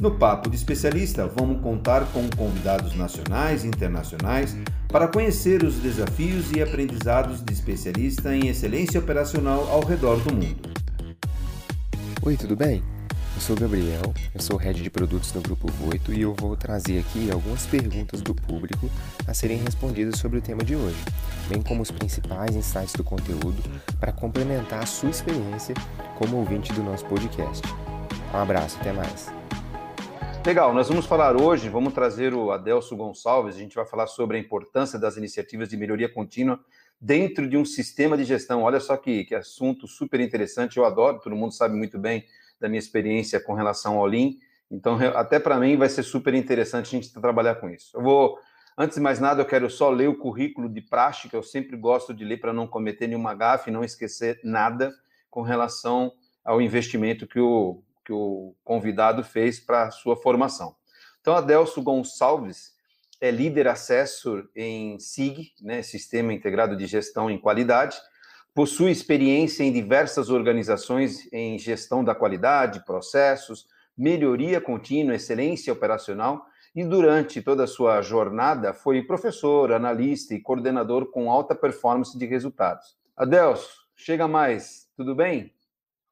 No Papo de Especialista, vamos contar com convidados nacionais e internacionais para conhecer os desafios e aprendizados de especialista em excelência operacional ao redor do mundo. Oi, tudo bem? Eu sou o Gabriel, eu sou head de produtos do Grupo Voito e eu vou trazer aqui algumas perguntas do público a serem respondidas sobre o tema de hoje, bem como os principais insights do conteúdo para complementar a sua experiência como ouvinte do nosso podcast. Um abraço, até mais. Legal, nós vamos falar hoje, vamos trazer o Adelso Gonçalves, a gente vai falar sobre a importância das iniciativas de melhoria contínua dentro de um sistema de gestão. Olha só que, que assunto super interessante, eu adoro, todo mundo sabe muito bem da minha experiência com relação ao Lean, então até para mim vai ser super interessante a gente trabalhar com isso. Eu vou, antes de mais nada, eu quero só ler o currículo de praxe, que eu sempre gosto de ler para não cometer nenhuma gafe não esquecer nada com relação ao investimento que o, que o convidado fez para sua formação. Então, Adelso Gonçalves é líder assessor em SIG, né, Sistema Integrado de Gestão em Qualidade, possui experiência em diversas organizações em gestão da qualidade, processos, melhoria contínua, excelência operacional e durante toda a sua jornada foi professor, analista e coordenador com alta performance de resultados. Adelso, chega mais, tudo bem?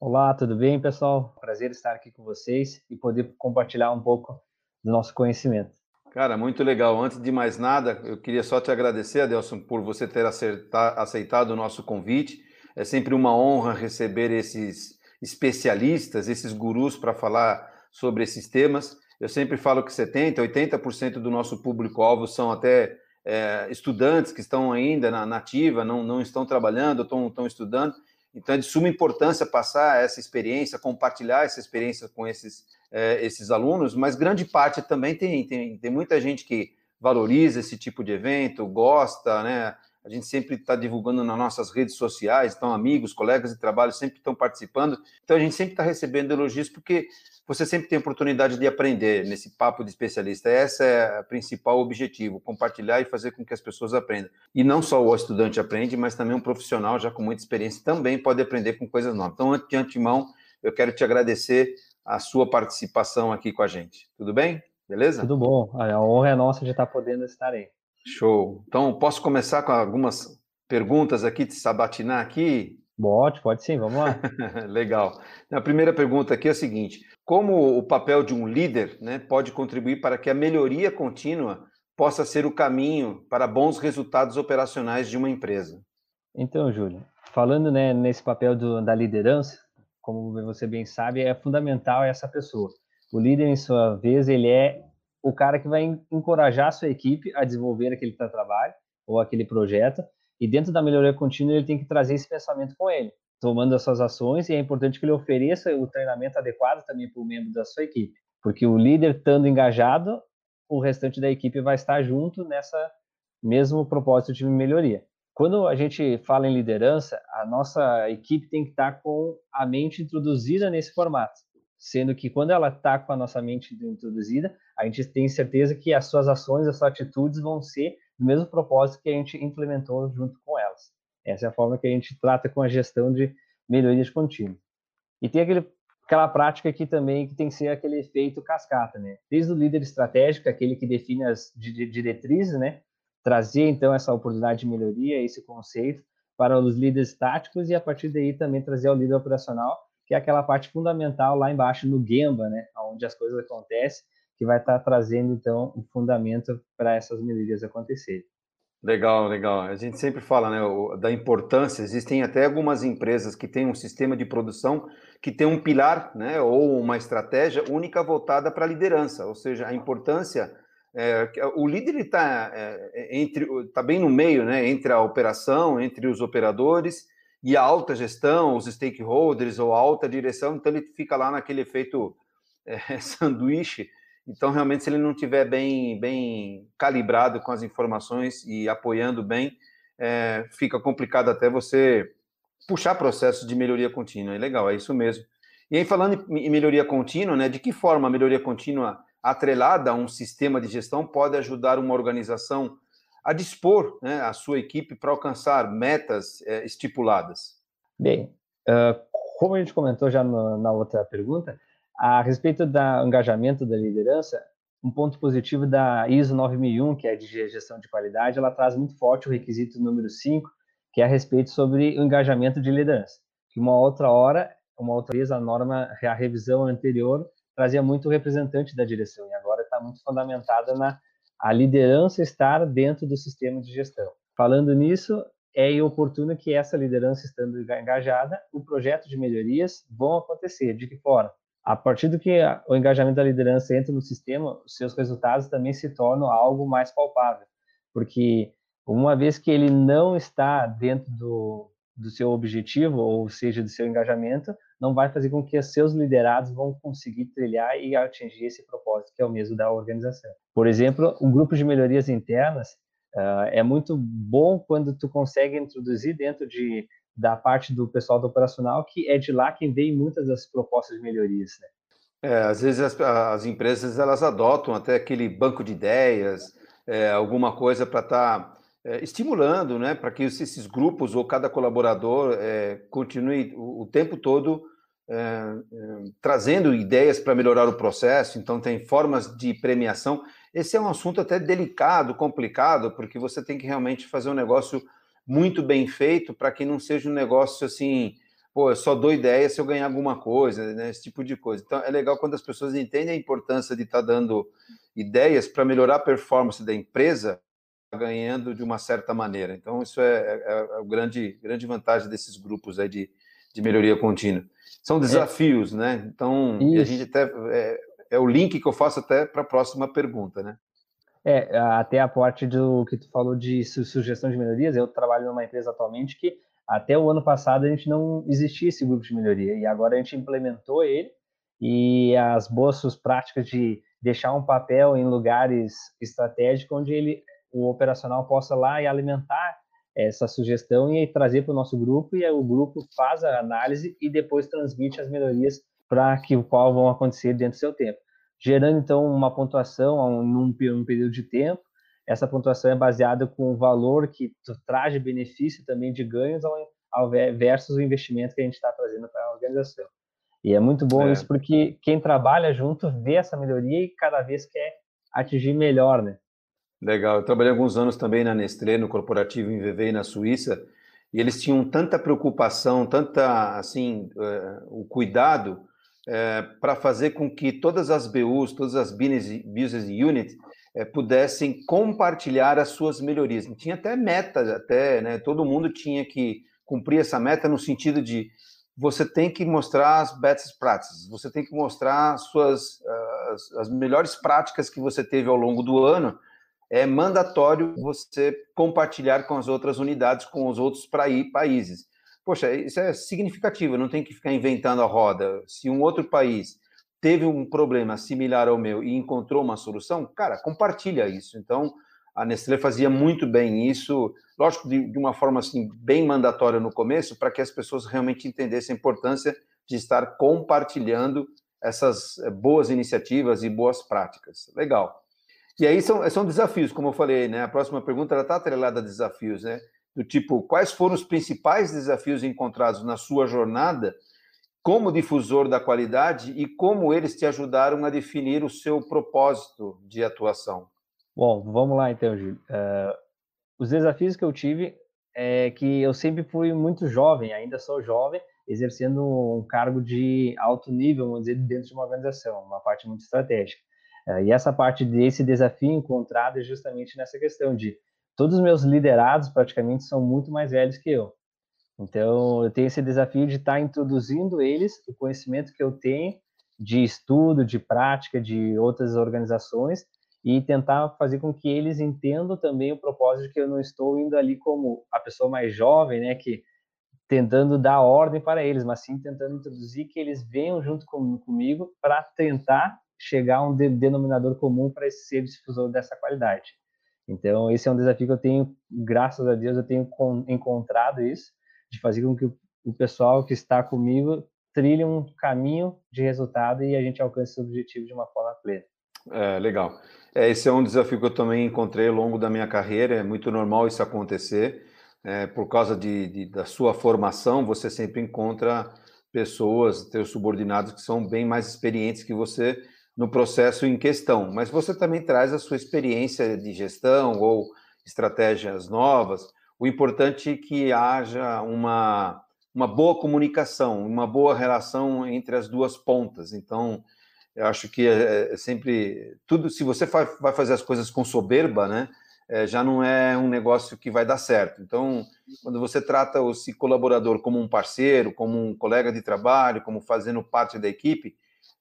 Olá, tudo bem, pessoal? Prazer estar aqui com vocês e poder compartilhar um pouco do nosso conhecimento. Cara, muito legal. Antes de mais nada, eu queria só te agradecer, Adelson, por você ter aceitado o nosso convite. É sempre uma honra receber esses especialistas, esses gurus para falar sobre esses temas. Eu sempre falo que 70%, 80% do nosso público-alvo são até é, estudantes que estão ainda na nativa, não, não estão trabalhando, estão, estão estudando. Então, é de suma importância passar essa experiência, compartilhar essa experiência com esses, é, esses alunos, mas grande parte também tem, tem, tem muita gente que valoriza esse tipo de evento, gosta, né? A gente sempre está divulgando nas nossas redes sociais, então amigos, colegas de trabalho sempre estão participando. Então a gente sempre está recebendo elogios porque você sempre tem oportunidade de aprender nesse papo de especialista. Esse é o principal objetivo, compartilhar e fazer com que as pessoas aprendam. E não só o estudante aprende, mas também um profissional já com muita experiência também pode aprender com coisas novas. Então, de antemão, eu quero te agradecer a sua participação aqui com a gente. Tudo bem? Beleza? Tudo bom. A honra é nossa de estar podendo estar aí. Show. Então, posso começar com algumas perguntas aqui, te sabatinar aqui? Pode, pode sim, vamos lá. Legal. A primeira pergunta aqui é a seguinte: como o papel de um líder né, pode contribuir para que a melhoria contínua possa ser o caminho para bons resultados operacionais de uma empresa? Então, Júlio, falando né, nesse papel do, da liderança, como você bem sabe, é fundamental essa pessoa. O líder, em sua vez, ele é o cara que vai encorajar a sua equipe a desenvolver aquele trabalho ou aquele projeto e dentro da melhoria contínua, ele tem que trazer esse pensamento com ele, tomando as suas ações, e é importante que ele ofereça o treinamento adequado também para o membro da sua equipe, porque o líder estando engajado, o restante da equipe vai estar junto nessa mesmo propósito de melhoria. Quando a gente fala em liderança, a nossa equipe tem que estar com a mente introduzida nesse formato, sendo que quando ela está com a nossa mente introduzida, a gente tem certeza que as suas ações, as suas atitudes vão ser do mesmo propósito que a gente implementou junto com elas. Essa é a forma que a gente trata com a gestão de melhorias contínuas. E tem aquele, aquela prática aqui também que tem que ser aquele efeito cascata, né? Desde o líder estratégico, aquele que define as diretrizes, né? Trazer então essa oportunidade de melhoria, esse conceito para os líderes táticos e a partir daí também trazer ao líder operacional, que é aquela parte fundamental lá embaixo no Gemba, né? Onde as coisas acontecem que vai estar trazendo, então, o um fundamento para essas melhorias acontecerem. Legal, legal. A gente sempre fala né, da importância. Existem até algumas empresas que têm um sistema de produção que tem um pilar né, ou uma estratégia única voltada para a liderança, ou seja, a importância. É, o líder está é, entre está bem no meio, né, entre a operação, entre os operadores e a alta gestão, os stakeholders ou a alta direção. Então ele fica lá naquele efeito é, sanduíche então, realmente, se ele não tiver bem, bem calibrado com as informações e apoiando bem, é, fica complicado até você puxar processos de melhoria contínua. É legal, é isso mesmo. E aí, falando em melhoria contínua, né, de que forma a melhoria contínua atrelada a um sistema de gestão pode ajudar uma organização a dispor né, a sua equipe para alcançar metas é, estipuladas? Bem, uh, como a gente comentou já no, na outra pergunta, a respeito do engajamento da liderança, um ponto positivo da ISO 9001, que é de gestão de qualidade, ela traz muito forte o requisito número 5, que é a respeito sobre o engajamento de liderança. Que uma outra hora, uma outra vez, a norma, a revisão anterior, trazia muito o representante da direção, e agora está muito fundamentada na a liderança estar dentro do sistema de gestão. Falando nisso, é oportuno que essa liderança estando engajada, o projeto de melhorias vão acontecer. De que forma? A partir do que o engajamento da liderança entra no sistema, os seus resultados também se tornam algo mais palpável, porque uma vez que ele não está dentro do, do seu objetivo, ou seja, do seu engajamento, não vai fazer com que seus liderados vão conseguir trilhar e atingir esse propósito que é o mesmo da organização. Por exemplo, um grupo de melhorias internas uh, é muito bom quando tu consegue introduzir dentro de da parte do pessoal do operacional que é de lá que vem muitas das propostas de melhorias. Né? É, às vezes as, as, empresas elas adotam até aquele banco de ideias, é, alguma coisa para estar tá é, estimulando, né, para que esses grupos ou cada colaborador é, continue o, o, tempo todo é, é, trazendo ideias para melhorar o processo. Então, tem formas de premiação. Esse é um assunto até delicado, complicado, porque você tem que realmente fazer um negócio muito bem feito para que não seja um negócio assim, pô, eu só dou ideia se eu ganhar alguma coisa, né, esse tipo de coisa. Então, é legal quando as pessoas entendem a importância de estar tá dando ideias para melhorar a performance da empresa ganhando de uma certa maneira. Então, isso é, é, é a grande, grande vantagem desses grupos aí de, de melhoria contínua. São desafios, é. né? Então, a gente até é, é, o link que eu faço até para a próxima pergunta, né? É, até a parte do que tu falou de sugestão de melhorias, eu trabalho numa empresa atualmente que até o ano passado a gente não existia esse grupo de melhoria e agora a gente implementou ele e as boas práticas de deixar um papel em lugares estratégicos onde ele o operacional possa lá e alimentar essa sugestão e trazer para o nosso grupo e o grupo faz a análise e depois transmite as melhorias para que o qual vão acontecer dentro do seu tempo, gerando então uma pontuação num, num período de tempo. Essa pontuação é baseada com o valor que traz de benefício também de ganhos ao, ao versus o investimento que a gente está trazendo para a organização. E é muito bom é. isso porque quem trabalha junto vê essa melhoria e cada vez quer atingir melhor, né? Legal. Eu trabalhei alguns anos também na Nestlé, no corporativo em Vevey, na Suíça, e eles tinham tanta preocupação, tanta, assim, uh, o cuidado uh, para fazer com que todas as BUs, todas as Business Units, uh, pudessem compartilhar as suas melhorias. Tinha até meta, até, né? Todo mundo tinha que cumprir essa meta no sentido de você tem que mostrar as best practices, você tem que mostrar as suas as, as melhores práticas que você teve ao longo do ano é mandatório você compartilhar com as outras unidades, com os outros países. Poxa, isso é significativo, não tem que ficar inventando a roda. Se um outro país teve um problema similar ao meu e encontrou uma solução, cara, compartilha isso. Então, a Nestlé fazia muito bem isso, lógico, de, de uma forma assim, bem mandatória no começo, para que as pessoas realmente entendessem a importância de estar compartilhando essas eh, boas iniciativas e boas práticas. Legal. E aí são, são desafios, como eu falei, né? A próxima pergunta está atrelada a desafios, né? Do tipo, quais foram os principais desafios encontrados na sua jornada como difusor da qualidade e como eles te ajudaram a definir o seu propósito de atuação? Bom, vamos lá então, Gil. Uh, os desafios que eu tive é que eu sempre fui muito jovem, ainda sou jovem, exercendo um cargo de alto nível, vamos dizer, dentro de uma organização, uma parte muito estratégica. É, e essa parte desse desafio encontrado é justamente nessa questão de todos os meus liderados praticamente são muito mais velhos que eu. Então, eu tenho esse desafio de estar introduzindo eles, o conhecimento que eu tenho de estudo, de prática, de outras organizações, e tentar fazer com que eles entendam também o propósito de que eu não estou indo ali como a pessoa mais jovem, né, que tentando dar ordem para eles, mas sim tentando introduzir que eles venham junto com, comigo para tentar chegar a um denominador comum para esse ser difusor dessa qualidade. Então, esse é um desafio que eu tenho, graças a Deus, eu tenho encontrado isso, de fazer com que o pessoal que está comigo trilhe um caminho de resultado e a gente alcance esse objetivo de uma forma plena. É, legal. É, esse é um desafio que eu também encontrei ao longo da minha carreira, é muito normal isso acontecer, é, por causa de, de, da sua formação, você sempre encontra pessoas, teus subordinados, que são bem mais experientes que você no processo em questão, mas você também traz a sua experiência de gestão ou estratégias novas. O importante é que haja uma, uma boa comunicação, uma boa relação entre as duas pontas. Então, eu acho que é, é sempre tudo. Se você vai fazer as coisas com soberba, né, é, já não é um negócio que vai dar certo. Então, quando você trata esse colaborador como um parceiro, como um colega de trabalho, como fazendo parte da equipe,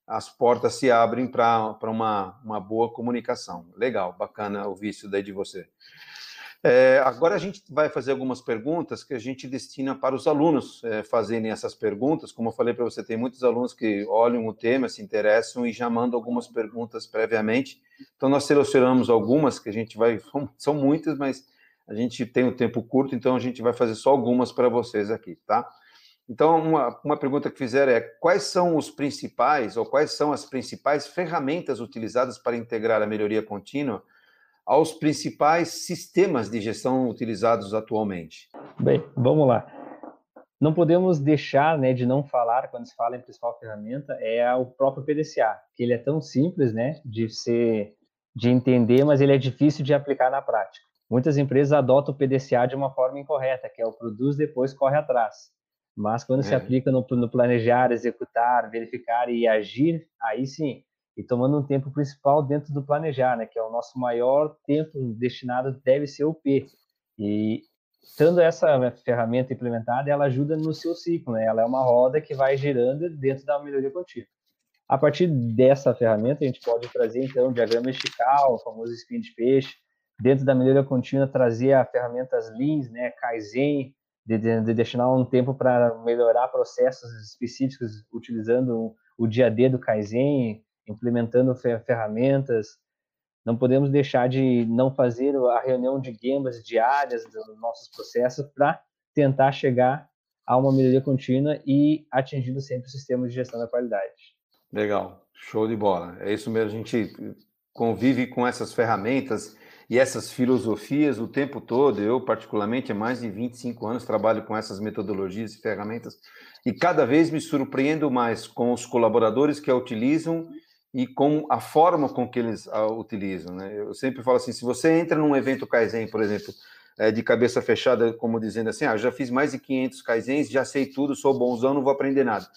as portas se abrem para uma, uma boa comunicação. Legal, bacana ouvir isso daí de você. É, agora a gente vai fazer algumas perguntas que a gente destina para os alunos é, fazerem essas perguntas. Como eu falei para você, tem muitos alunos que olham o tema, se interessam e já mandam algumas perguntas previamente. Então nós selecionamos algumas que a gente vai, são muitas, mas a gente tem um tempo curto, então a gente vai fazer só algumas para vocês aqui, tá? Então, uma, uma pergunta que fizeram é: quais são os principais, ou quais são as principais ferramentas utilizadas para integrar a melhoria contínua aos principais sistemas de gestão utilizados atualmente? Bem, vamos lá. Não podemos deixar né, de não falar, quando se fala em principal ferramenta, é o próprio PDCA, que ele é tão simples né, de ser de entender, mas ele é difícil de aplicar na prática. Muitas empresas adotam o PDCA de uma forma incorreta, que é o produz, depois corre atrás. Mas quando é. se aplica no, no planejar, executar, verificar e agir, aí sim, e tomando um tempo principal dentro do planejar, né, que é o nosso maior tempo destinado deve ser o P. E tendo essa ferramenta implementada, ela ajuda no seu ciclo, né? Ela é uma roda que vai girando dentro da melhoria contínua. A partir dessa ferramenta, a gente pode trazer então o diagrama estical, o famoso spin de peixe, dentro da melhoria contínua trazer a ferramentas Lean, né, Kaizen, de, de, de destinar um tempo para melhorar processos específicos utilizando o dia D do Kaizen, implementando ferramentas. Não podemos deixar de não fazer a reunião de gambas diárias dos nossos processos para tentar chegar a uma melhoria contínua e atingindo sempre o sistema de gestão da qualidade. Legal, show de bola. É isso mesmo, a gente convive com essas ferramentas e essas filosofias o tempo todo. Eu, particularmente, há mais de 25 anos trabalho com essas metodologias e ferramentas e cada vez me surpreendo mais com os colaboradores que a utilizam e com a forma com que eles a utilizam. Né? Eu sempre falo assim: se você entra num evento Kaizen, por exemplo, é, de cabeça fechada, como dizendo assim, ah, já fiz mais de 500 Kaizens, já sei tudo, sou bonzão, não vou aprender nada.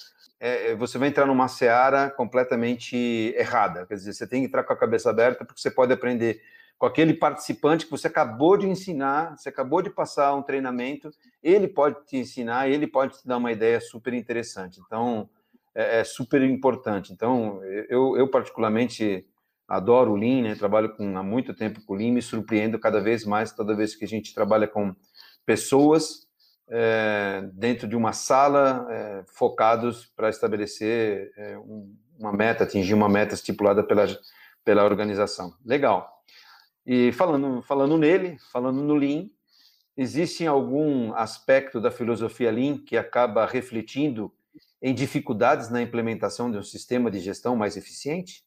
É, é, você vai entrar numa seara completamente errada. Quer dizer, você tem que entrar com a cabeça aberta, porque você pode aprender com aquele participante que você acabou de ensinar, você acabou de passar um treinamento, ele pode te ensinar, ele pode te dar uma ideia super interessante. Então, é, é super importante. Então, eu, eu particularmente adoro o Lean, né? trabalho com, há muito tempo com o Lean, me surpreendo cada vez mais, toda vez que a gente trabalha com pessoas é, dentro de uma sala, é, focados para estabelecer é, um, uma meta, atingir uma meta estipulada pela, pela organização. Legal. E falando, falando nele, falando no Lean, existe algum aspecto da filosofia Lean que acaba refletindo em dificuldades na implementação de um sistema de gestão mais eficiente?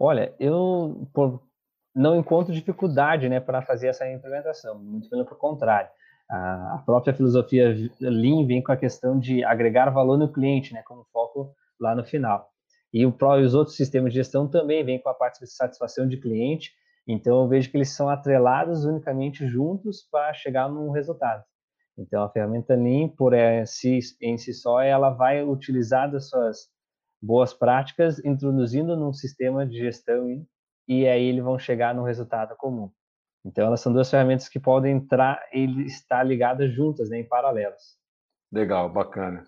Olha, eu não encontro dificuldade né, para fazer essa implementação, muito pelo contrário. A própria filosofia Lean vem com a questão de agregar valor no cliente, né, como foco lá no final. E o os outros sistemas de gestão também vêm com a parte de satisfação de cliente, então eu vejo que eles são atrelados unicamente juntos para chegar num resultado. Então, a ferramenta Lean, por si, em si só, ela vai utilizar das suas boas práticas, introduzindo num sistema de gestão e, e aí eles vão chegar num resultado comum. Então, elas são duas ferramentas que podem entrar e estar ligadas juntas, né, em paralelos. Legal, bacana.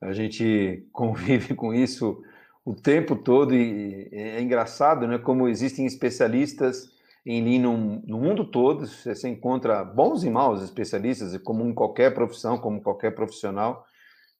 A gente convive com isso o tempo todo e é engraçado, né, como existem especialistas em Lean no, no, mundo todo, você encontra bons e maus especialistas, como em qualquer profissão, como qualquer profissional.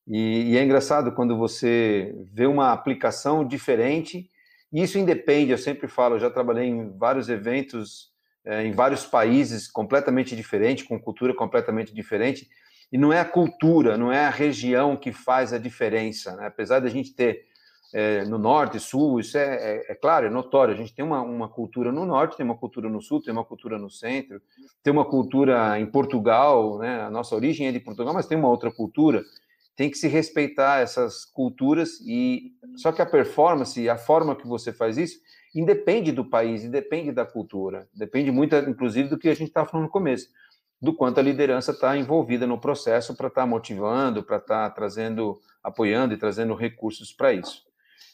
E, e, é engraçado quando você vê uma aplicação diferente, isso independe, eu sempre falo, eu já trabalhei em vários eventos, é, em vários países completamente diferentes, com cultura completamente diferente, E não é a cultura, não é a região que faz a diferença. Né? Apesar de a gente ter é, no norte, sul, isso é, é, é, claro, é notório. A gente tem uma, uma cultura no norte, tem uma cultura no sul, tem uma cultura no centro, tem uma cultura em Portugal, né? A nossa origem é de Portugal, mas tem uma outra cultura. Tem que se respeitar essas culturas e só que a performance, a forma que você faz isso, independe do país, independe da cultura, depende muito, inclusive, do que a gente estava falando no começo, do quanto a liderança está envolvida no processo para estar tá motivando, para estar tá trazendo, apoiando e trazendo recursos para isso.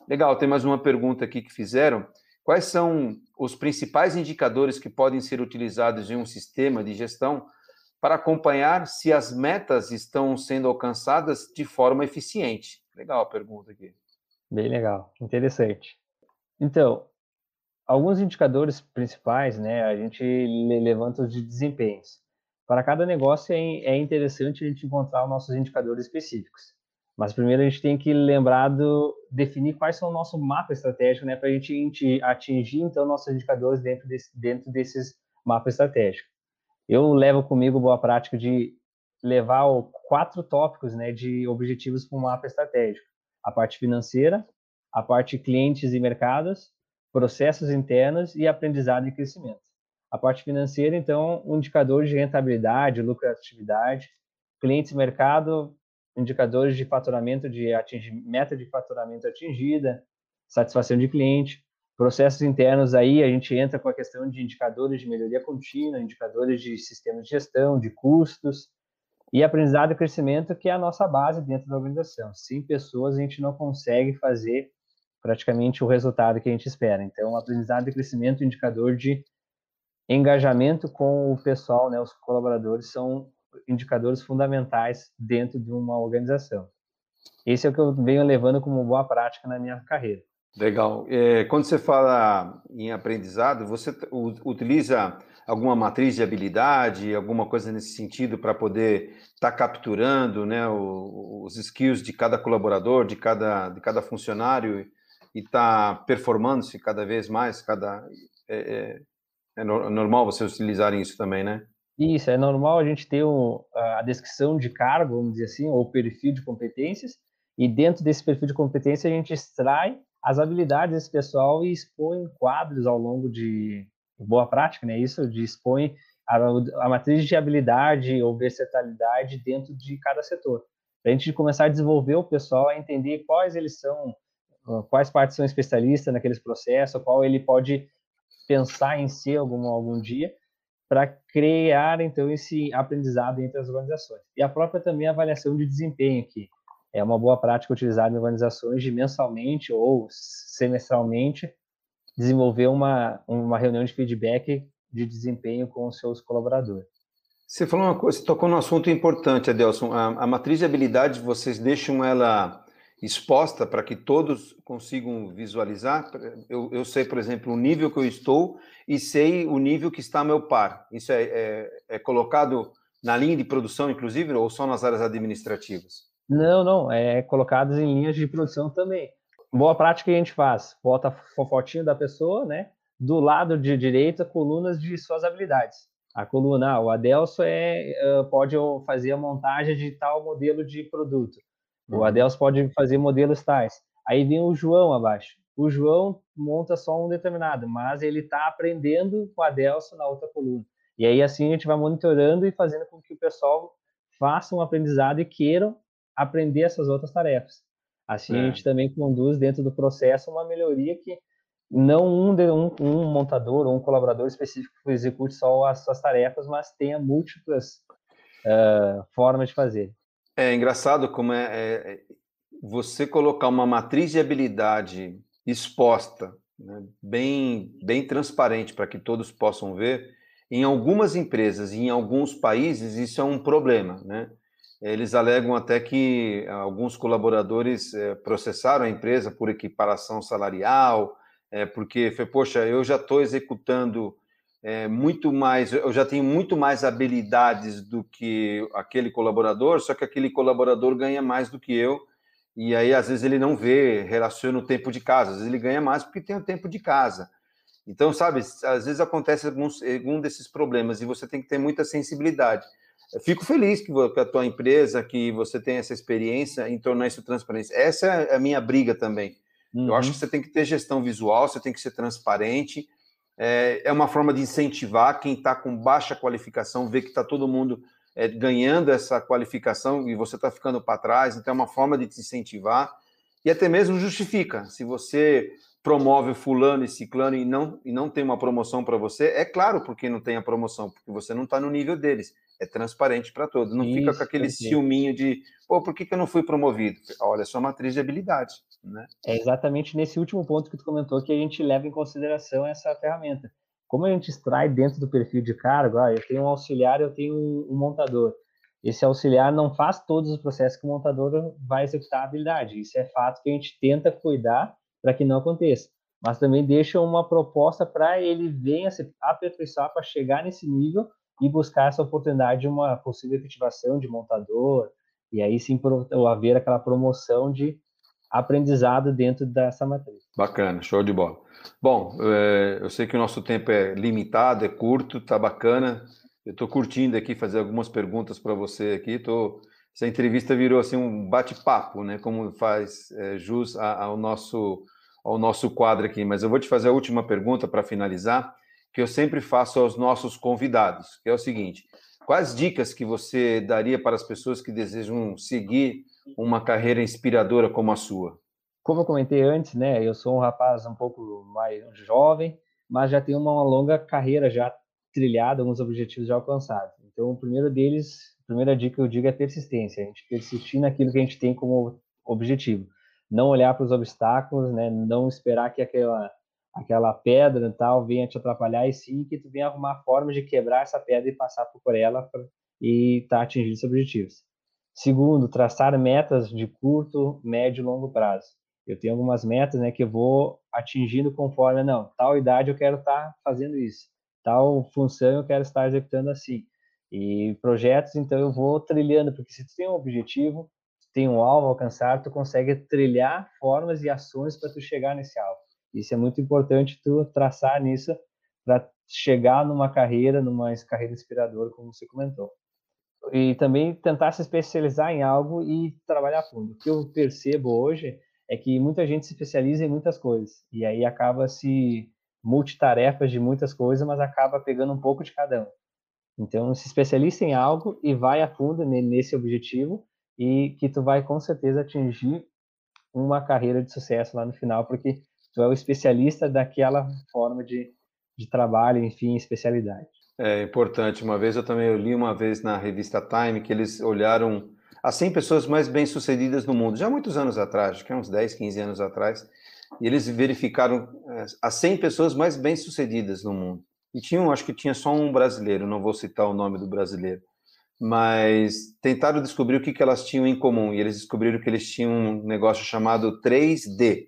Legal, tem mais uma pergunta aqui que fizeram. Quais são os principais indicadores que podem ser utilizados em um sistema de gestão para acompanhar se as metas estão sendo alcançadas de forma eficiente? Legal a pergunta aqui. Bem legal, interessante. Então, alguns indicadores principais, né, a gente levanta os de desempenhos. Para cada negócio é, é interessante a gente encontrar os nossos indicadores específicos. Mas primeiro a gente tem que lembrar do definir quais são o nosso mapa estratégico, né, para a gente atingir então nossos indicadores dentro desse, dentro desses mapas estratégicos. Eu levo comigo boa prática de levar quatro tópicos, né, de objetivos para o mapa estratégico: a parte financeira, a parte clientes e mercados, processos internos e aprendizado e crescimento. A parte financeira, então, um indicador de rentabilidade, lucratividade, clientes e mercado, indicadores de faturamento, de atingir, meta de faturamento atingida, satisfação de cliente, processos internos aí a gente entra com a questão de indicadores de melhoria contínua, indicadores de sistemas de gestão, de custos e aprendizado e crescimento que é a nossa base dentro da organização. Sem pessoas a gente não consegue fazer praticamente o resultado que a gente espera. Então, aprendizado e crescimento, indicador de engajamento com o pessoal, né, os colaboradores são indicadores fundamentais dentro de uma organização. Esse é o que eu venho levando como boa prática na minha carreira. Legal. É, quando você fala em aprendizado, você utiliza alguma matriz de habilidade, alguma coisa nesse sentido para poder estar tá capturando né, os skills de cada colaborador, de cada, de cada funcionário e estar tá performando-se cada vez mais? Cada, é, é, é normal você utilizar isso também, né? Isso, é normal a gente ter um, a descrição de cargo, vamos dizer assim, ou perfil de competências, e dentro desse perfil de competência a gente extrai as habilidades desse pessoal e expõe quadros ao longo de boa prática, né? Isso de expõe a, a matriz de habilidade ou versatilidade dentro de cada setor. Para a gente começar a desenvolver o pessoal a entender quais eles são, quais partes são especialistas naqueles processos, qual ele pode pensar em ser algum, algum dia, para criar então esse aprendizado entre as organizações. E a própria também avaliação de desempenho que é uma boa prática utilizada em organizações de mensalmente ou semestralmente desenvolver uma, uma reunião de feedback de desempenho com os seus colaboradores. Você falou uma coisa, você tocou num assunto importante, Adelson. A, a matriz de habilidade, vocês deixam ela exposta para que todos consigam visualizar. Eu, eu, sei, por exemplo, o nível que eu estou e sei o nível que está meu par. Isso é, é, é colocado na linha de produção, inclusive, ou só nas áreas administrativas? Não, não, é colocado em linhas de produção também. Boa prática que a gente faz, bota a fotinho da pessoa, né? Do lado de direita, colunas de suas habilidades. A coluna, ah, o Adelso é, pode fazer a montagem de tal modelo de produto o uhum. Adelso pode fazer modelos tais. Aí vem o João abaixo. O João monta só um determinado, mas ele está aprendendo com o Adelso na outra coluna. E aí assim a gente vai monitorando e fazendo com que o pessoal faça um aprendizado e queiram aprender essas outras tarefas. Assim é. a gente também conduz dentro do processo uma melhoria que não um, um, um montador ou um colaborador específico execute só as suas tarefas, mas tenha múltiplas uh, formas de fazer. É engraçado como é, é você colocar uma matriz de habilidade exposta, né, bem, bem transparente para que todos possam ver. Em algumas empresas e em alguns países isso é um problema, né? Eles alegam até que alguns colaboradores é, processaram a empresa por equiparação salarial, é, porque foi, poxa, eu já estou executando é, muito mais, eu já tenho muito mais habilidades do que aquele colaborador, só que aquele colaborador ganha mais do que eu, e aí às vezes ele não vê, relaciona o tempo de casa, às vezes ele ganha mais porque tem o tempo de casa. Então, sabe, às vezes acontece alguns, algum desses problemas e você tem que ter muita sensibilidade. fico feliz que a tua empresa, que você tem essa experiência em tornar isso transparente. Essa é a minha briga também. Uhum. Eu acho uhum. que você tem que ter gestão visual, você tem que ser transparente. É, é uma forma de incentivar quem está com baixa qualificação, ver que está todo mundo é, ganhando essa qualificação e você está ficando para trás. Então, é uma forma de te incentivar e até mesmo justifica. Se você promove fulano e ciclano e não, e não tem uma promoção para você, é claro porque não tem a promoção, porque você não está no nível deles. É transparente para todos. Não Isso, fica com aquele ciúminho de, pô, por que, que eu não fui promovido? Olha, é só matriz de habilidade. Né? É exatamente nesse último ponto que tu comentou que a gente leva em consideração essa ferramenta. Como a gente extrai dentro do perfil de cargo, ah, eu tenho um auxiliar, eu tenho um montador. Esse auxiliar não faz todos os processos que o montador vai executar a habilidade. Isso é fato que a gente tenta cuidar para que não aconteça. Mas também deixa uma proposta para ele venha se aperfeiçoar para chegar nesse nível e buscar essa oportunidade de uma possível efetivação de montador, e aí sim haver aquela promoção de aprendizado dentro dessa matriz. Bacana, show de bola. Bom, é, eu sei que o nosso tempo é limitado, é curto, tá bacana. Eu estou curtindo aqui fazer algumas perguntas para você aqui. Tô... Essa entrevista virou assim um bate-papo, né? Como faz é, jus ao nosso ao nosso quadro aqui, mas eu vou te fazer a última pergunta para finalizar, que eu sempre faço aos nossos convidados, que é o seguinte: quais dicas que você daria para as pessoas que desejam seguir uma carreira inspiradora como a sua? Como eu comentei antes, né, eu sou um rapaz um pouco mais jovem, mas já tenho uma longa carreira já trilhada, alguns objetivos já alcançados. Então, o primeiro deles, a primeira dica que eu digo é persistência, a gente persistir naquilo que a gente tem como objetivo não olhar para os obstáculos, né? Não esperar que aquela aquela pedra e tal venha te atrapalhar e sim que tu venha arrumar formas de quebrar essa pedra e passar por ela pra, e tá atingindo seus objetivos. Segundo, traçar metas de curto, médio e longo prazo. Eu tenho algumas metas, né, que eu vou atingindo conforme, não, tal idade eu quero estar tá fazendo isso, tal função eu quero estar executando assim. E projetos, então eu vou trilhando, porque se tu tem um objetivo, tem um alvo a alcançar, tu consegue trilhar formas e ações para tu chegar nesse alvo. Isso é muito importante tu traçar nisso para chegar numa carreira, numa carreira inspiradora, como você comentou. E também tentar se especializar em algo e trabalhar fundo. O que eu percebo hoje é que muita gente se especializa em muitas coisas e aí acaba se multitarefas de muitas coisas, mas acaba pegando um pouco de cada um. Então, se especializa em algo e vai a fundo nesse objetivo e que tu vai com certeza atingir uma carreira de sucesso lá no final, porque tu é o especialista daquela forma de, de trabalho, enfim, especialidade. É importante. Uma vez eu também li uma vez na revista Time que eles olharam as 100 pessoas mais bem-sucedidas no mundo, já muitos anos atrás, acho que é uns 10, 15 anos atrás, e eles verificaram é, as 100 pessoas mais bem-sucedidas no mundo. E tinham, acho que tinha só um brasileiro, não vou citar o nome do brasileiro mas tentaram descobrir o que, que elas tinham em comum e eles descobriram que eles tinham um negócio chamado 3D: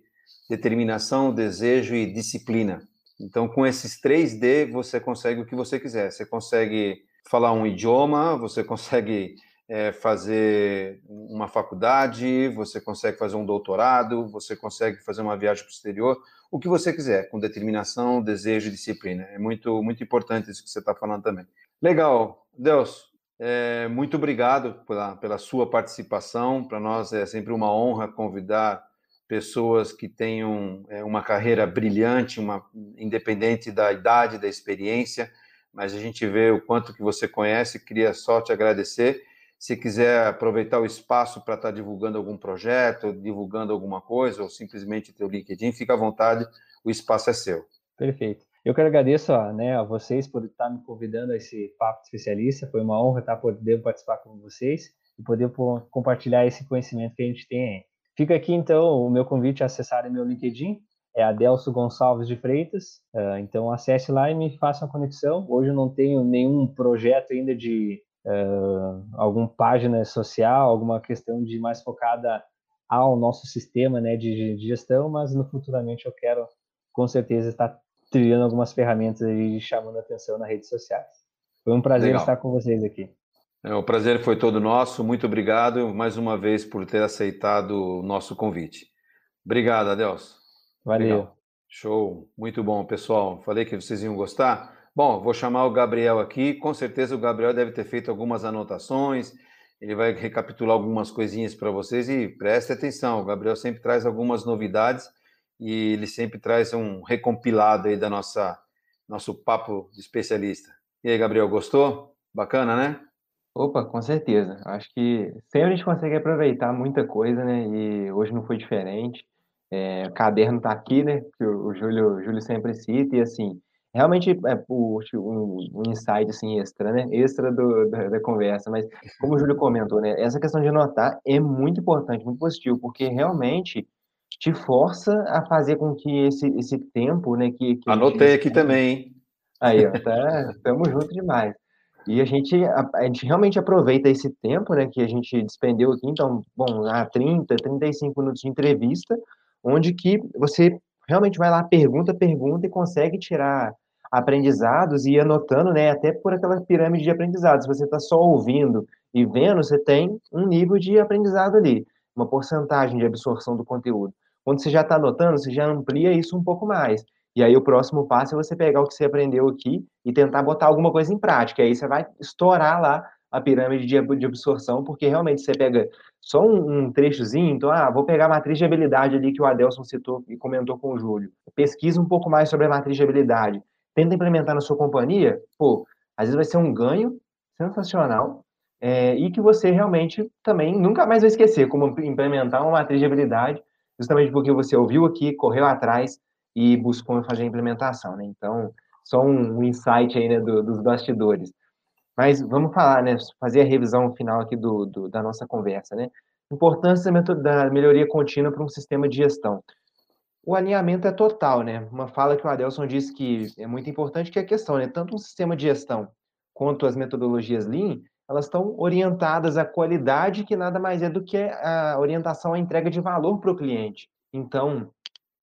determinação, desejo e disciplina. Então, com esses 3D, você consegue o que você quiser. Você consegue falar um idioma, você consegue é, fazer uma faculdade, você consegue fazer um doutorado, você consegue fazer uma viagem para o exterior, o que você quiser, com determinação, desejo e disciplina. É muito, muito importante isso que você está falando também. Legal. Deus, é, muito obrigado pela, pela sua participação. Para nós é sempre uma honra convidar pessoas que tenham é, uma carreira brilhante, uma, independente da idade, da experiência, mas a gente vê o quanto que você conhece. Queria só te agradecer. Se quiser aproveitar o espaço para estar divulgando algum projeto, divulgando alguma coisa, ou simplesmente teu LinkedIn, fica à vontade, o espaço é seu. Perfeito. Eu quero agradecer né, a vocês por estar me convidando a esse papo especialista. Foi uma honra estar podendo participar com vocês e poder compartilhar esse conhecimento que a gente tem. Fica aqui então o meu convite a acessar meu LinkedIn, é Adelso Gonçalves de Freitas. Ah, então acesse lá e me faça uma conexão. Hoje eu não tenho nenhum projeto ainda de uh, alguma página social, alguma questão de mais focada ao nosso sistema né, de, de gestão, mas no futuramente eu quero com certeza estar trilhando algumas ferramentas e chamando atenção nas redes sociais. Foi um prazer Legal. estar com vocês aqui. É, o prazer foi todo nosso. Muito obrigado mais uma vez por ter aceitado o nosso convite. Obrigado, Adelso. Valeu. Legal. Show. Muito bom, pessoal. Falei que vocês iam gostar. Bom, vou chamar o Gabriel aqui. Com certeza o Gabriel deve ter feito algumas anotações. Ele vai recapitular algumas coisinhas para vocês e preste atenção. O Gabriel sempre traz algumas novidades e ele sempre traz um recompilado aí da nossa nosso papo de especialista. E aí, Gabriel, gostou? Bacana, né? Opa, com certeza. Acho que sempre a gente consegue aproveitar muita coisa, né? E hoje não foi diferente. É, o caderno está aqui, né? Que o, Júlio, o Júlio sempre cita, e assim, realmente é um, um insight assim, extra, né? Extra do, da, da, conversa, mas como o Júlio comentou, né? Essa questão de anotar é muito importante, muito positivo, porque realmente te força a fazer com que esse, esse tempo, né? Que, que Anotei aqui também, hein? Aí, ó, tá, estamos juntos demais. E a gente, a, a, gente realmente aproveita esse tempo, né, que a gente despendeu aqui, então, bom, há 30, 35 minutos de entrevista, onde que você realmente vai lá, pergunta, pergunta e consegue tirar aprendizados e anotando, né, até por aquela pirâmide de aprendizados. Você está só ouvindo e vendo, você tem um nível de aprendizado ali, uma porcentagem de absorção do conteúdo. Quando você já está anotando, você já amplia isso um pouco mais. E aí o próximo passo é você pegar o que você aprendeu aqui e tentar botar alguma coisa em prática. Aí você vai estourar lá a pirâmide de, absorção, porque realmente você pega só um, um, trechozinho, então, ah, vou pegar a matriz de habilidade ali que o Adelson citou e comentou com o Júlio. Pesquisa um pouco mais sobre a matriz de habilidade. Tenta implementar na sua companhia, pô, às vezes vai ser um ganho sensacional é, e que você realmente também nunca mais vai esquecer como implementar uma matriz de habilidade, justamente porque você ouviu aqui, correu atrás e buscou fazer a implementação, né? Então, só um, insight aí, né, do, dos bastidores. Mas vamos falar, né, fazer a revisão final aqui do, do da nossa conversa, né? Importância da melhoria contínua para um sistema de gestão. O alinhamento é total, né? Uma fala que o Adelson disse que é muito importante, que é a questão, né? Tanto um sistema de gestão quanto as metodologias Lean, elas estão orientadas à qualidade, que nada mais é do que a orientação à entrega de valor para o cliente. Então,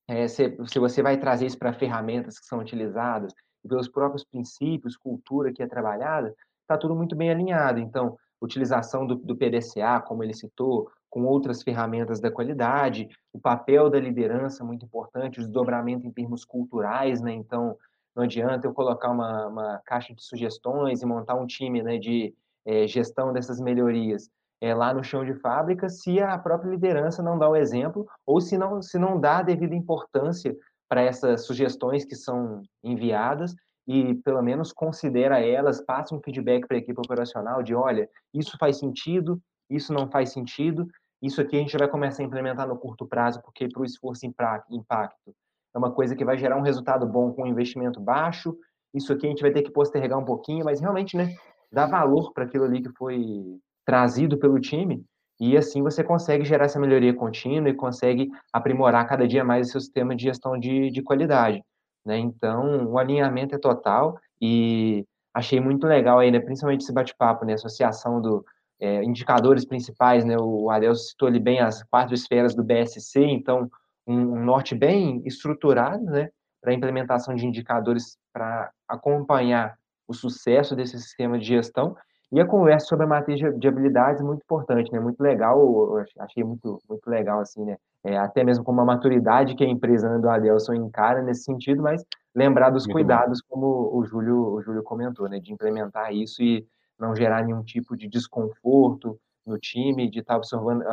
é, se, se você vai trazer isso para ferramentas que são utilizadas, e pelos próprios princípios, cultura que é trabalhada, está tudo muito bem alinhado. Então, utilização do, do PDCA, como ele citou, com outras ferramentas da qualidade, o papel da liderança muito importante, o desdobramento em termos culturais, né? Então, não adianta eu colocar uma, uma caixa de sugestões e montar um time né, de é, gestão dessas melhorias é, lá no chão de fábrica se a própria liderança não dá o exemplo ou se não, se não dá a devida importância para essas sugestões que são enviadas e pelo menos considera elas, passa um feedback para a equipe operacional de, olha, isso faz sentido, isso não faz sentido, isso aqui a gente vai começar a implementar no curto prazo, porque para o esforço impacto é uma coisa que vai gerar um resultado bom com um investimento baixo, isso aqui a gente vai ter que postergar um pouquinho, mas realmente, né, dá valor para aquilo ali que foi trazido pelo time, e assim você consegue gerar essa melhoria contínua e consegue aprimorar cada dia mais o seu sistema de gestão de, de qualidade. Né? Então, o alinhamento é total e achei muito legal aí, né? principalmente esse bate-papo, né? associação do é, indicadores principais, né? o Adelso citou ali bem as quatro esferas do BSC, então um, um norte bem estruturado né? para a implementação de indicadores para acompanhar o sucesso desse sistema de gestão e a conversa sobre a matriz de habilidades é muito importante, né? Muito legal, eu achei muito, muito legal, assim, né? É, até mesmo como a maturidade que a empresa né, do Adelson encara nesse sentido, mas lembrar dos muito cuidados, bom. como o Júlio, o Júlio comentou, né? De implementar isso e não gerar nenhum tipo de desconforto no time, de estar tá observando,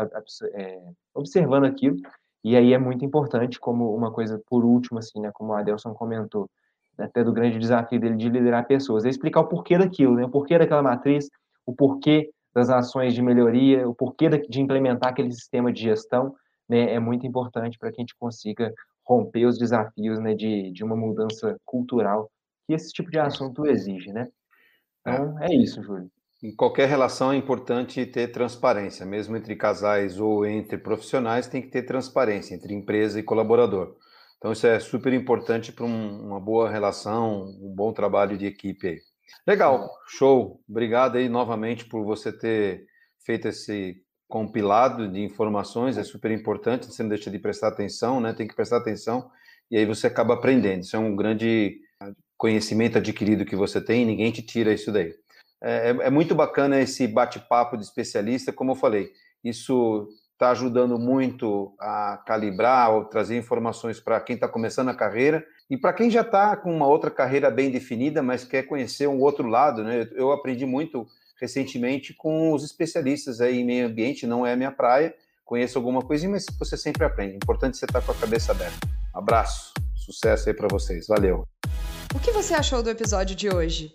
é, observando aquilo. E aí é muito importante, como uma coisa por último, assim, né? Como o Adelson comentou, até do grande desafio dele de liderar pessoas, é explicar o porquê daquilo, né? o porquê daquela matriz, o porquê das ações de melhoria, o porquê de implementar aquele sistema de gestão, né? é muito importante para que a gente consiga romper os desafios né? de, de uma mudança cultural que esse tipo de assunto exige, né? Então, é, é isso, Júlio. Em qualquer relação é importante ter transparência, mesmo entre casais ou entre profissionais, tem que ter transparência entre empresa e colaborador. Então, isso é super importante para um, uma boa relação, um bom trabalho de equipe aí. Legal, show. Obrigado aí novamente por você ter feito esse compilado de informações, é super importante, você não deixa de prestar atenção, né? Tem que prestar atenção e aí você acaba aprendendo. Isso é um grande conhecimento adquirido que você tem ninguém te tira isso daí. É, é, é muito bacana esse bate-papo de especialista, como eu falei, isso está ajudando muito a calibrar ou trazer informações para quem está começando a carreira E para quem já está com uma outra carreira bem definida, mas quer conhecer um outro lado, né? Eu aprendi muito recentemente com os especialistas aí em meio ambiente, não é a minha praia, conheço alguma coisinha, mas você sempre aprende. Importante você estar tá com a cabeça aberta. Abraço, sucesso aí para vocês, valeu. O que você achou do episódio de hoje?